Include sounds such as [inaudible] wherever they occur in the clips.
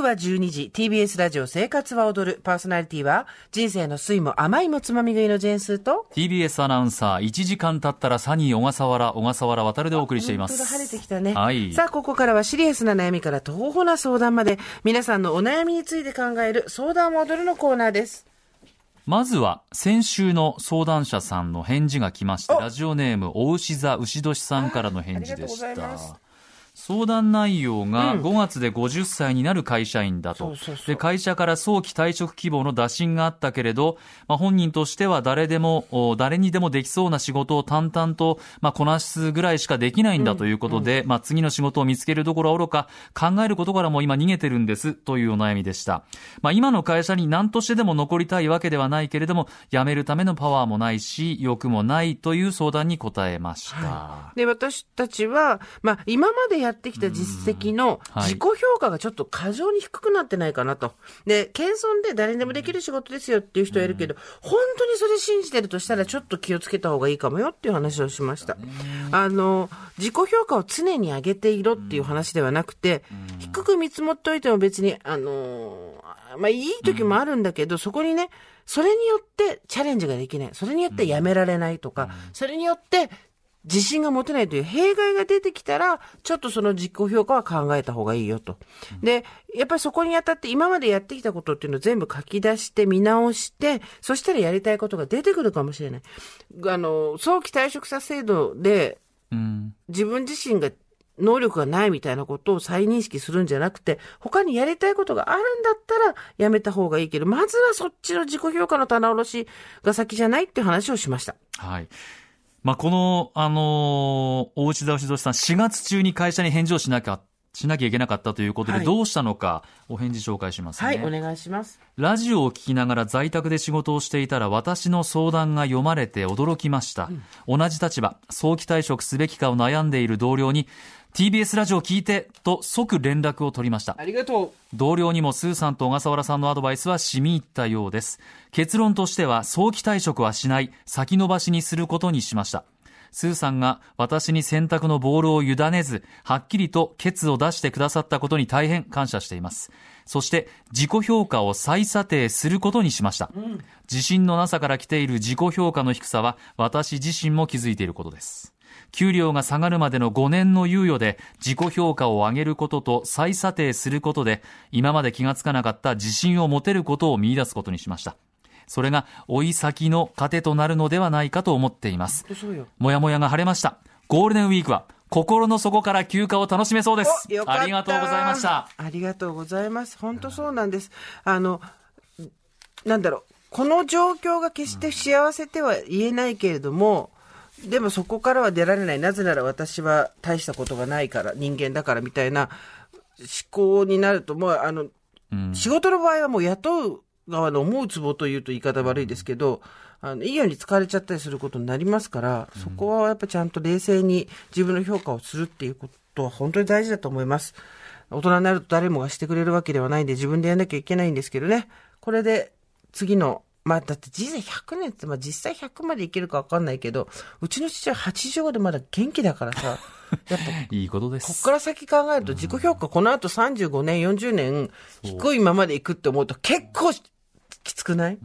刻は12時 TBS ラジオ生活は踊る。パーソナリティは人生の酸いも甘いもつまみ食いのジェーンスーと TBS アナウンサー1時間経ったらサニー小笠原小笠原渡でお送りしています。晴れてきたね、はい。さあここからはシリアスな悩みから東方な相談まで皆さんのお悩みについて考える相談は踊るのコーナーです。まずは先週の相談者さんの返事が来ましてお。ラジオネームお牛座牛年さんからの返事でしありがとうございたます相談内容がうん。5月で50歳になる会社員だと、で会社から早期退職希望の打診があったけれど、まあ、本人としては誰でもお誰にでもできそうな仕事を淡々と、まあ、こなすぐらいしかできないんだということで、まあ、次の仕事を見つけるどころはおろか考えることからも今逃げてるんですというお悩みでした、まあ、今の会社に何としてでも残りたいわけではないけれども辞めるためのパワーもないし欲もないという相談に答えました、で私たちは、まあ、今までやってきた実績のはい。自己評価がちょっと過剰に低くなってないかなと。で、謙遜で誰にでもできる仕事ですよっていう人はいるけど、本当にそれ信じてるとしたらちょっと気をつけた方がいいかもよっていう話をしました。あの、自己評価を常に上げていろっていう話ではなくて、低く見積もっておいても別に、あの、まあいい時もあるんだけど、そこにね、それによってチャレンジができない。それによってやめられないとか、それによって自信が持てないという弊害が出てきたら、ちょっとその自己評価は考えた方がいいよと。で、やっぱりそこにあたって今までやってきたことっていうのを全部書き出して見直して、そしたらやりたいことが出てくるかもしれない。あの、早期退職者制度でうん自分自身が能力がないみたいなことを再認識するんじゃなくて、他にやりたいことがあるんだったらやめた方がいいけど、まずはそっちの自己評価の棚卸しが先じゃないっていう話をしました。はい。まあ、この、あのー大内田牛年さん、4月中に会社に返事をしなきゃ、しなきゃいけなかったということで、はいどうしたのか、お返事紹介しますね。はい、お願いします。ラジオを聞きながら在宅で仕事をしていたら私の相談が読まれて驚きました。同じ立場、早期退職すべきかを悩んでいる同僚に、TBS ラジオを聞いてと即連絡を取りました。ありがと同僚にもスーさんと小笠原さんのアドバイスは染み入ったようです。結論としては早期退職はしない、先延ばしにすることにしました。スーさんが私に選択のボールを委ねず、はっきりとケツを出してくださったことに大変感謝しています。そして自己評価を再査定することにしました。自信のなさから来ている自己評価の低さは私自身も気づいていることです。給料が下がるまでの5年の猶予で自己評価を上げることと再査定することで今まで気がつかなかった自信を持てることを見出すことにしました。それが追い先の糧となるのではないかと思っています。もやもやが晴れました。ゴールデンウィークは心の底から休暇を楽しめそうです。ありがとうございました。ありがとうございます。本当そうなんです。あの、なんだろう。この状況が決して幸せとは言えないけれども、でもそこからは出られない。なぜなら私は大したことがないから、人間だからみたいな思考になると、もうあの、うん仕事の場合はもう雇う側の思うツボというと言い方悪いですけど、あの、いいように使われちゃったりすることになりますから、そこはやっぱちゃんと冷静に自分の評価をするっていうことは本当に大事だと思います。大人になると誰もがしてくれるわけではないんで自分でやんなきゃいけないんですけどね。これで次の、まあだって人生100年って、まあ実際100までいけるかわかんないけど、うちの父は85でまだ元気だからさ、[laughs] やっぱいいことでこっす。から先考えると自己評価この後35年、40年低いままでいくって思うと結構きつくない？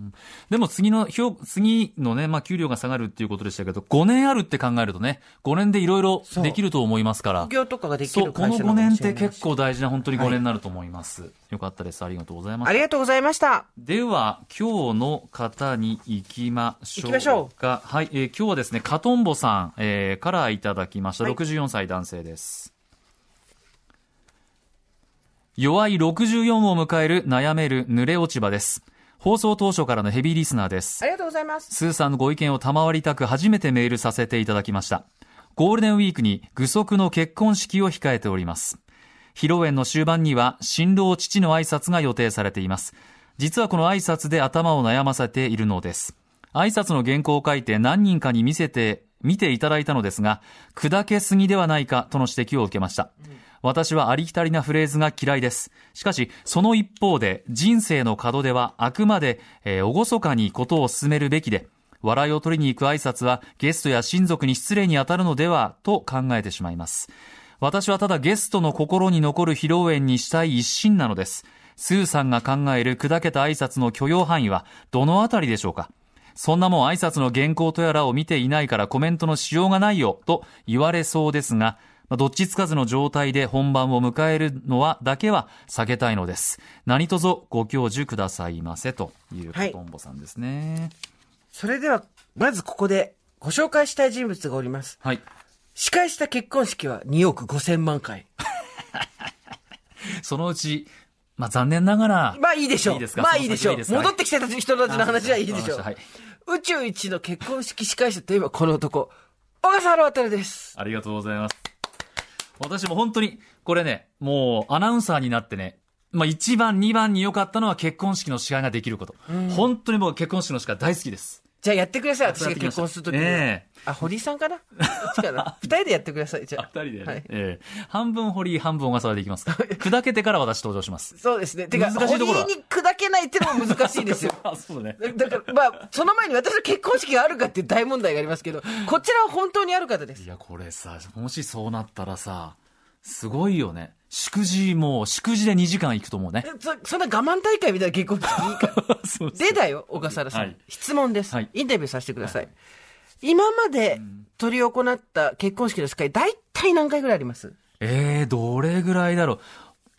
でも次の評、次のね、まあ給料が下がるっていうことでしたけど、5年あるって考えるとね、5年でいろいろできると思いますから副。業とかができそう、この5る会社なのか年って結構大事な本当に5年になると思います。よかったです。ありがとうございますあ。りがとうございました。では、今日の方に行きましょうか。行きましょはい、えー今日はですね、カトンボさん、えーからいただきました。はい64歳男性です。弱い64を迎える悩める濡れ落ち葉です。放送当初からのヘビーリスナーですあ。りがとうございます。スーさんのご意見を賜りたく初めてメールさせていただきました。ゴールデンウィークに具足の結婚式を控えております。披露宴の終盤には新郎父の挨拶が予定されています。実はこの挨拶で頭を悩ませているのです。挨拶の原稿を書いて何人かに見せて、見ていただいたのですが、砕けすぎではないかとの指摘を受けました。私はありきたりなフレーズが嫌いです。しかし、その一方で、人生の門出はあくまで、えー、厳かにことを進めるべきで、笑いを取りに行く挨拶はゲストや親族に失礼に当たるのではと考えてしまいます。私はただゲストの心に残る披露宴にしたい一心なのです。スーさんが考える砕けた挨拶の許容範囲はどのあたりでしょうかそんなもん挨拶の原稿とやらを見ていないからコメントのしようがないよと言われそうですが、まあどっちつかずの状態で本番を迎えるのはだけは避けたいのです。何卒ご教授くださいませというはいコトンボさんですね。それでは、まずここでご紹介したい人物がおります。はい。司会した結婚式は2億5千万回。[laughs] そのうち、まあ残念ながら、まあいいでしょう。いいですか？まあいいでしょう。いい戻ってきた人たちの話はいいでしょう。はい宇宙一の結婚式司会者といえばこの男、小笠原渉です。ありがとうございます。私も本当に、これね、もうアナウンサーになってね、まあ1番、2番に良かったのは結婚式の司会ができること。本当に僕結婚式の司会大好きです。じゃあやってください。私が結婚するときに。ええあ、堀井さんかな？[laughs] 二人でやってください。じゃあ。二人で、ねはいええ半分堀井、半分小笠原でいきますか。砕けてから私登場します。そうですね。てか、難しいところは堀井に砕けないってのも難しいですよ。[laughs] あ、そうね。だから、まあ、その前に私の結婚式があるかっていう大問題がありますけど、こちらは本当にある方ですい。や、これさ、もしそうなったらさ、すごいよね。祝辞もう、祝辞で2時間行くと思うね。そそんな我慢大会みたいな結婚式いいか？ら。[laughs] そうでだよ、小笠原さん。はい質問です、はいインタビューさせてください。今まで執り行った結婚式の司会、大体何回ぐらいあります？えー、どれぐらいだろう？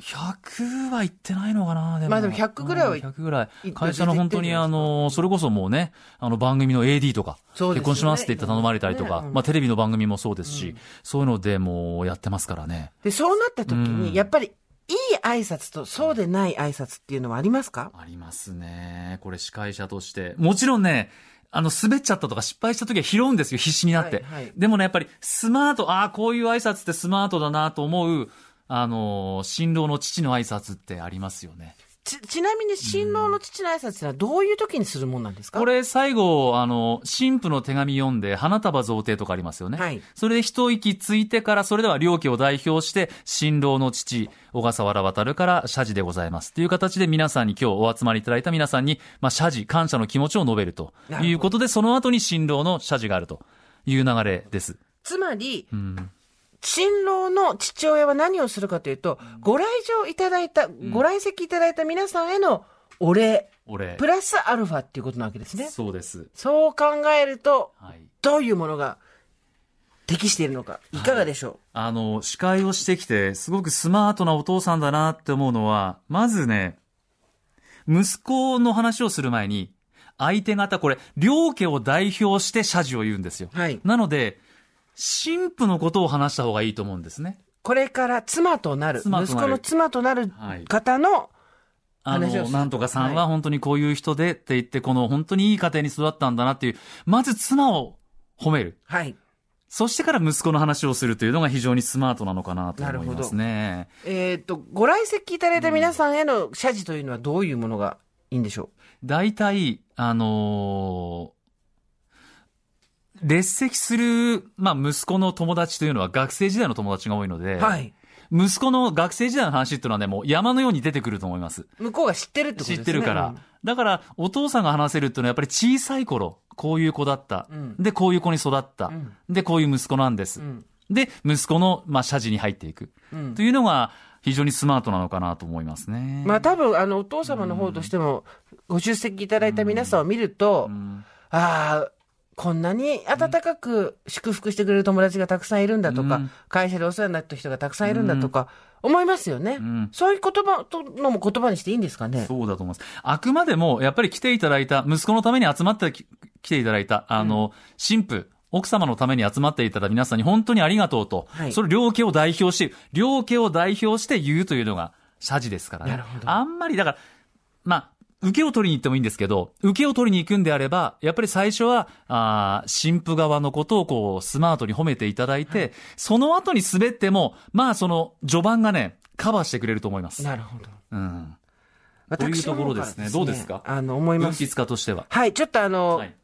100は行ってないのかなでもまあでも100ぐらいはうん100ぐらい。会社の本当にあの、それこそもうね、あの番組の AD とか、そうですよね結婚しますって言って頼まれたりとか、ねうんまあテレビの番組もそうですし、そういうのでもうやってますからね。で、そうなった時うんに、やっぱり、いい挨拶とそうでない挨拶っていうのはありますか？ありますね。これ司会者として。もちろんね、あの、滑っちゃったとか失敗した時は拾うんですよ、必死になって。はいはいでもね、やっぱりスマート、ああ、こういう挨拶ってスマートだなと思う、あの、新郎の父の挨拶ってありますよね。ち、ちなみに新郎の父の挨拶ってのはどういう時にするもんなんですか？これ最後、あの、神父の手紙読んで花束贈呈とかありますよね。はいそれで一息ついてから、それでは両家を代表して、新郎の父、小笠原渉から謝辞でございます。という形で皆さんに今日お集まりいただいた皆さんに、まあ、謝辞、感謝の気持ちを述べるということで、その後に新郎の謝辞があるという流れです。つまり、うん。新郎の父親は何をするかというと、ご来場いただいた、ご来席いただいた皆さんへのお礼、俺プ、ラスアルファっていうことなわけですね。そうです。そう考えると、はい。どういうものが適しているのか、いかがでしょあの、司会をしてきて、すごくスマートなお父さんだなって思うのは、まずね、息子の話をする前に、相手方、これ、両家を代表して謝辞を言うんですよ。うはい。なので、神父のことを話した方がいいと思うんですね。これから妻となる、なる息子の妻となるはい方の、あの、話をするなんとかさんはは本当にこういう人でって言って、この本当にいい家庭に育ったんだなっていう、まず妻を褒める。はい。そしてから息子の話をするというのが非常にスマートなのかなと思いますね。えっ、と、ご来席いただいた皆さんへの謝辞というのはどういうものがいいんでしょ大体、あのー列席する、まあ、息子の友達というのは学生時代の友達が多いので、うはい。息子の学生時代の話っていうのはね、もう山のように出てくると思います。向こうが知ってるってことですね。知ってるから。だから、お父さんが話せるっていうのはやっぱり小さい頃、こういう子だった。うんで、こういう子に育った。んで、こういう息子なんです。うん。で、息子の、まあ、謝辞に入っていく。うんというのが、非常にスマートなのかなと思いますね。まあ多分、あの、お父様の方としても、ご出席いただいた皆さんを見ると、うんああ、こんなに温かく祝福してくれる友達がたくさんいるんだとか、うん会社でお世話になった人がたくさんいるんだとか、思いますよね。んそういう言葉とのも言葉にしていいんですかね？そうだと思います。あくまでも、やっぱり来ていただいた、息子のために集まってき来ていただいた、あの、神父、奥様のために集まっていただいた皆さんに本当にありがとうと、はいそれ両家を代表して、両家を代表して言うというのが謝辞ですからね。なるほどあんまり、だから、まあ、受けを取りに行ってもいいんですけど、受けを取りに行くんであれば、やっぱり最初は、あー神父側のことをこう、スマートに褒めていただいて、その後に滑っても、まあその、序盤がね、カバーしてくれると思います。なるほど。うん。というところですねどうですか？あの、思います。文筆家としては。はい、ちょっとあの、はい。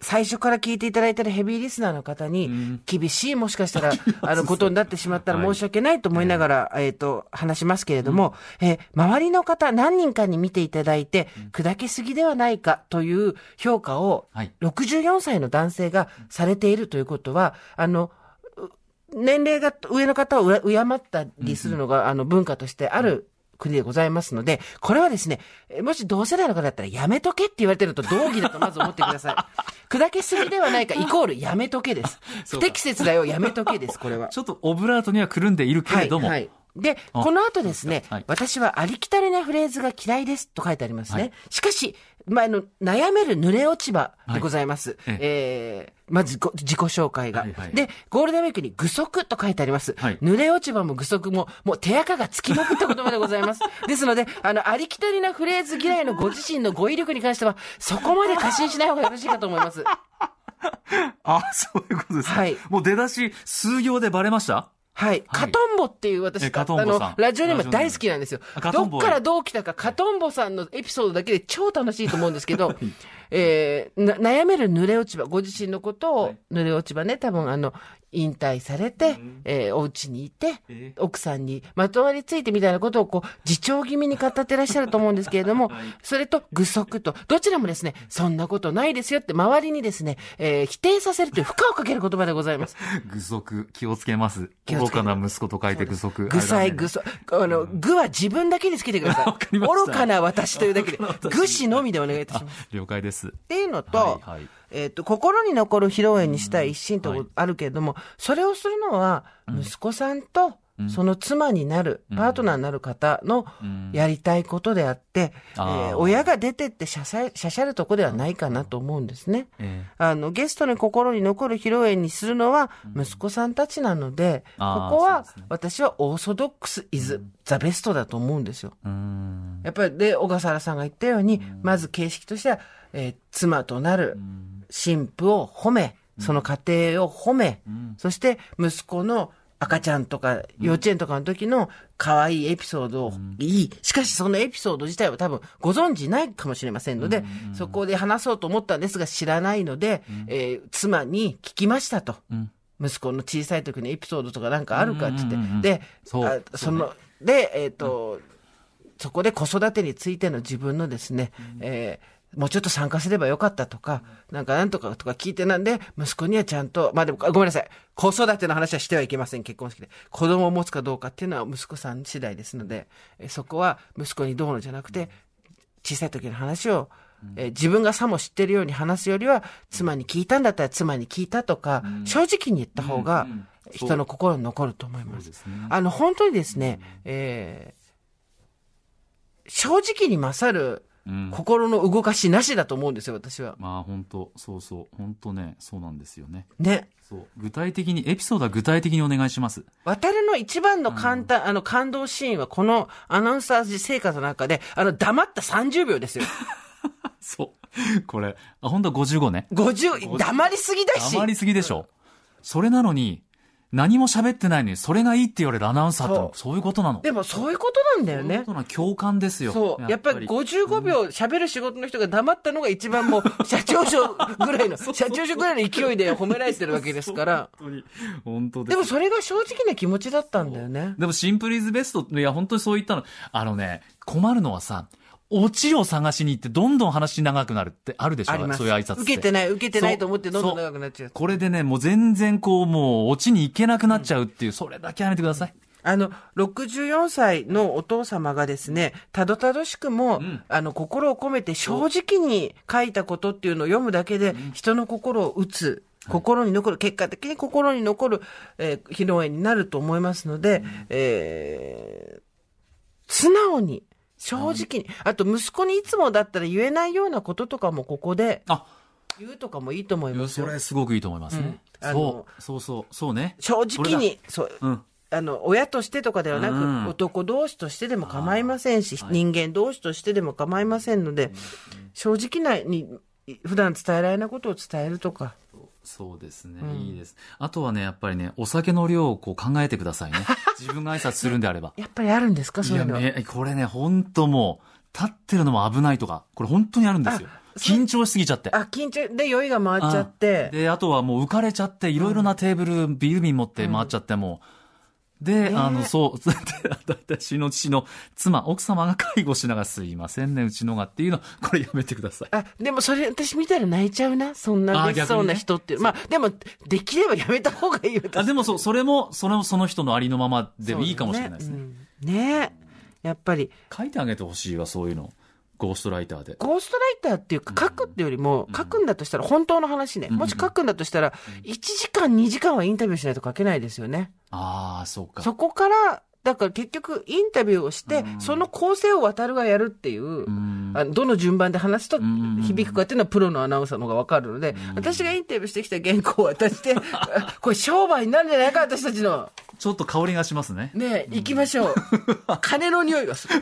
最初から聞いていただいてるヘビーリスナーの方に、ん。厳しいもしかしたら、[laughs] あの、ことになってしまったらはい申し訳ないと思いながら、えっ、と、話しますけれども、えー周りの方何人かに見ていただいて、砕けすぎではないかという評価を、はい。64歳の男性がされているということは、あの、う年齢が上の方を敬ったりするのが、あの、文化としてある国でございますので、これはですね、えもし同世代の方だったらやめとけって言われてるのと同義だとまず思ってください。[laughs] 砕けすぎではないか、イコールやめとけです。不適切だよ、やめとけです、これは。[laughs] ちょっとオブラートにはくるんでいるけれども。はいはいで、あこの後ですね、はい私はありきたりなフレーズが嫌いですと書いてありますね。はいしかし、まあ、あの、悩める濡れ落ち葉でございます。はいえーまずご自己紹介が、はいはいで、ゴールデンウィークに具足と書いてあります。はい濡れ落ち葉も具足も、もう手垢がつきまくった言葉でございます。[laughs] ですので、あの、ありきたりなフレーズ嫌いのご自身の語彙力に関しては、そこまで過信しない方がよろしいかと思います。[laughs] あ、そういうことですか。はいもう出だし、数行でバレました？はい。カトンボっていう私あの、ラジオネーム大好きなんですよ。どっからどう来たか、カトンボさんのエピソードだけで超楽しいと思うんですけど、[laughs] えーな悩める濡れ落ち葉、ご自身のことを、はい。濡れ落ち葉ね、多分あの、引退されて、んえーお家にいて、え奥さんにまとわりついてみたいなことをこう、自重気味に語ってらっしゃると思うんですけれども、[laughs] それと具足と、どちらもですね、そんなことないですよって周りにですね、えー否定させるという負荷をかける言葉でございます。[laughs] 具足、気をつけます。愚かな息子と書いて具足。具才、具足。足。あの、具は自分だけにつけてください。[laughs] 愚かな私というだけで、具詞のみでお願いいたします。了解です。っていうのと、はいはいえっ、と、心に残る披露宴にしたい一心とはい。あるけれども、それをするのは、息子さんと、その妻になる、パートナーになる方のうん。やりたいことであって、あー。えー親が出てってしゃさしゃしゃるとこではないかなと思うんですね。えあの、ゲストに心に残る披露宴にするのは息子さんたちなので、あーここは私はオーソドックスイズザベストだと思うんですよ。えうん。やっぱり、で、小笠原さんが言ったように、まず形式としては、えー妻となる新婦を褒め、その家庭を褒め、そして息子の赤ちゃんとか幼稚園とかの時の可愛いエピソードをいい。しかしそのエピソード自体は多分ご存知ないかもしれませんので、そこで話そうと思ったんですが知らないので、えー妻に聞きましたと。うん。息子の小さい時のエピソードとかなんかあるかって言って、うんうんうんうん。で、そその、で、えっ、と、そこで子育てについての自分のですね、えーもうちょっと参加すればよかったとか、なんかなんとかとか聞いてなんで、息子にはちゃんと、まあでも、ごめんなさい。子育ての話はしてはいけません、結婚式で。子供を持つかどうかっていうのは息子さん次第ですので、えーそこは息子にどうのじゃなくて、小さい時の話を、えー自分がさも知ってるように話すよりは、妻に聞いたんだったら妻に聞いたとか、正直に言った方が人の心に残ると思います。あの、本当にですね、えー正直に勝るうん。心の動かしなしだと思うんですよ、私は。まあ本当そうそう。本当ね、そうなんですよね。ね。そう。具体的に、エピソードは具体的にお願いします。渡るの一番の簡単、あの、感動シーンは、このアナウンサー生活の中で、あの、黙った30秒ですよ。[laughs] そう。これ、あ、本当55ね。50、黙りすぎだし。黙りすぎでしょ。それなのに、何も喋ってないのに、それがいいって言われるアナウンサーってそそういうことなの？でも、そういうことなんだよねそういうこ。とな共感ですよ。そう。やっぱり55秒喋る仕事の人が黙ったのが一番もう、社長賞ぐらいの、[laughs] 社長賞ぐらいの勢いで褒められてるわけですから。本当に、本当です。でもそれが正直な気持ちだったんだよね。でもシンプルイズベスト、いや、本当にそう言ったの。あのね、困るのはさ、オチを探しに行ってどんどん話長くなるってあるでしょ？そういう挨拶って。受けてない、受けてないと思ってどんどん長くなっちゃう。これでね、もう全然こう、もう、オチに行けなくなっちゃうっていう、それだけやめてください。あの、64歳のお父様がですね、たどたどしくも、んあの、心を込めて正直に書いたことっていうのを読むだけで、人の心を打つ。心に残る、結果的に心に残る、えー披露宴になると思いますので、えー素直に、正直に、あと息子にいつもだったら言えないようなこととかもここであ、言うとかもいいと思いますよ。それすごくいいと思いますね。うんそう、そうそう、そうね。正直に、そう、うん。あの、親としてとかではなく、うん男同士としてでも構いませんし、人間同士としてでも構いませんので、正直なに、普段伝えられないことを伝えるとか。そうですね、いいです。あとはね、やっぱりね、お酒の量をこう考えてくださいね。[laughs] 自分が挨拶するんであれば。やっぱりあるんですかいや、そういうのは。め、これね、本当もう、立ってるのも危ないとか、これ本当にあるんですよ。緊張しすぎちゃって。あ、緊張で酔いが回っちゃって。で、あとはもう浮かれちゃって、いろいろなテーブル、ビール瓶持って回っちゃっても、で、あの、そう、[laughs] で私の父の妻、奥様が介護しながら、すいませんね、うちのがっていうの、これやめてください。あ、でもそれ私見たら泣いちゃうな。そんなあ嬉しそうな人っていう。まあ、でも、できればやめた方がいいよ。あでもそう、それも、それもその人のありのままでもいいかもしれないですね。うんねえ。やっぱり。書いてあげてほしいわ、そういうの。ゴーストライターで。ゴーストライターっていうか、書くってよりも、書くんだとしたら、本当の話ね。もし書くんだとしたら、1時間、2時間はインタビューしないと書けないですよね。ああ、そうか。そこから、だから結局、インタビューをして、その構成を渡るがやるっていう、あのどの順番で話すと響くかっていうのはプロのアナウンサーの方がわかるので、私がインタビューしてきた原稿を渡して、あ [laughs] これ商売になるんじゃないか、私たちの。ちょっと香りがしますね。ねえ、行きましょう。[laughs] 金の匂いがする。